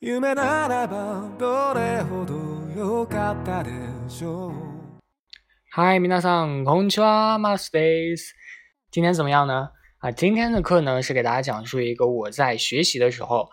夢ならばどれほど良かったでしょう。嗨，皆さん、こんにちは、マスです。今天怎么样呢？啊，今天的课呢是给大家讲述一个我在学习的时候，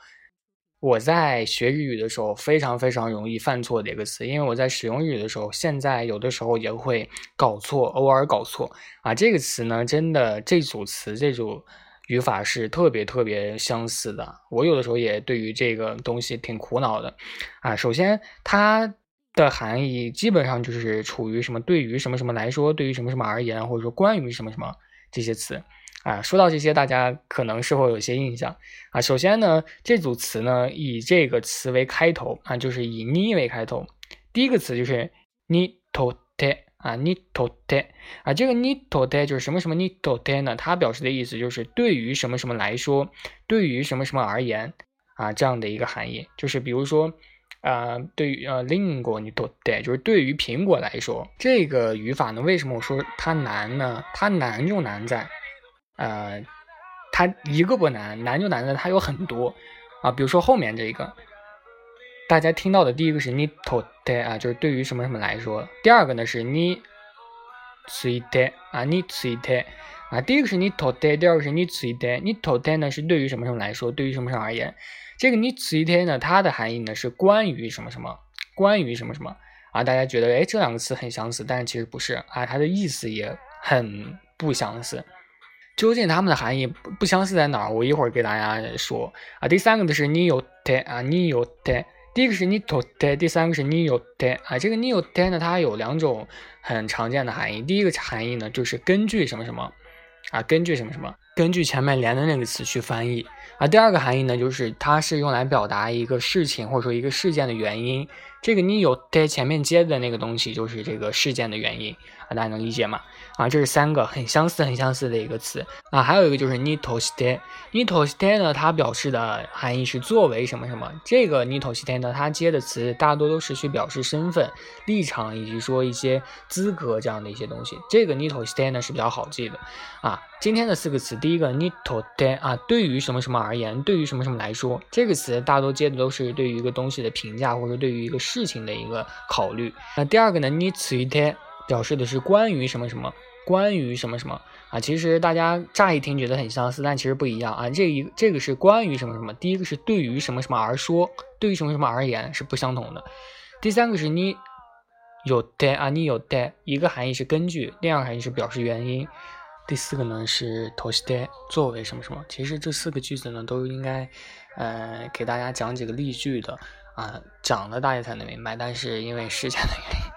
我在学日语的时候非常非常容易犯错的一个词。因为我在使用日语的时候，现在有的时候也会搞错，偶尔搞错啊。这个词呢，真的这组词这组 语法是特别特别相似的。我有的时候也对于这个东西挺苦恼的啊。首先它。的含义基本上就是处于什么对于什么什么来说，对于什么什么而言，或者说关于什么什么这些词啊。说到这些，大家可能是否有些印象啊。首先呢，这组词呢以这个词为开头啊，就是以你为开头。第一个词就是你とて啊，你とて啊，这个你とて就是什么什么你とて呢？它表示的意思就是对于什么什么来说，对于什么什么而言啊，这样的一个含义。就是比如说。啊，对于呃，苹果你都对，就是对于苹果来说，这个语法呢，为什么我说它难呢？它难就难在，呃，它一个不难，难就难在它有很多啊。比如说后面这个， 大家听到的第一个是你とて啊，就是对于什么什么来说。第二个呢是你ついて啊，你ついて啊，第一个是你とて，第二个是你ついて。你とて呢是对于什么什么来说，对于什么什么而言。这个你此一天呢，它的含义呢是关于什么什么，关于什么什么啊？大家觉得哎，这两个词很相似，但是其实不是啊，它的意思也很不相似。究竟它们的含义不不相似在哪儿？我一会儿给大家说啊。第三个的是你有的啊，你有的。 第一个是你と的，第三个是你有 i 啊。这个你有 i 呢，它有两种很常见的含义。第一个含义呢，就是根据什么什么啊，根据什么什么。根据前面连的那个词去翻译啊，第二个含义呢，就是它是用来表达一个事情或者说一个事件的原因。这个你有在前面接的那个东西，就是这个事件的原因啊，大家能理解吗？啊，这是三个很相似、很相似的一个词啊。还有一个就是你头西天，你头西天呢，它表示的含义是作为什么什么。这个你头西天呢，它接的词大多都是去表示身份、立场以及说一些资格这样的一些东西。这个你头西天呢是比较好记的啊。今天的四个词，第一个你头天啊，对于什么什么而言，对于什么什么来说，这个词大多接的都是对于一个东西的评价，或者对于一个事情的一个考虑。那第二个呢，你此一天表示的是关于什么什么。关于什么什么啊？其实大家乍一听觉得很相似，但其实不一样啊。这一这个是关于什么什么，第一个是对于什么什么而说，对于什么什么而言是不相同的。第三个是你有的啊，你有的一个含义是根据，第二个含义是表示原因。第四个呢是头西的作为什么什么。其实这四个句子呢都应该呃给大家讲几个例句的啊，讲了大家才能明白。但是因为时间的原因。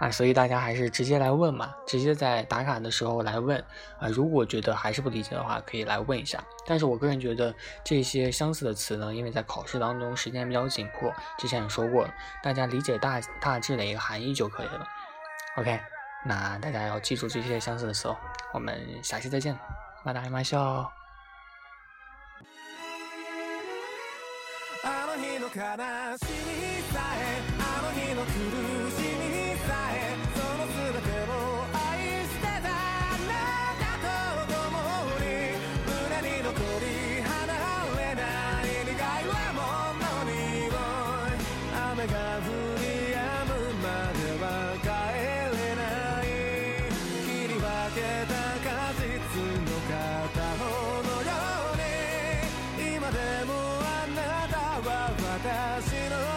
啊，所以大家还是直接来问嘛，直接在打卡的时候来问啊。如果觉得还是不理解的话，可以来问一下。但是我个人觉得这些相似的词呢，因为在考试当中时间比较紧迫，之前也说过了，大家理解大大致的一个含义就可以了。OK，那大家要记住这些相似的词哦。我们下期再见，马达马笑。あの日の悲しみさえあの日の苦しみさえその全てを愛してたあなたと共に胸に残り離れない願いはものにおい雨が降り止むまでは帰れない切り分けた thousand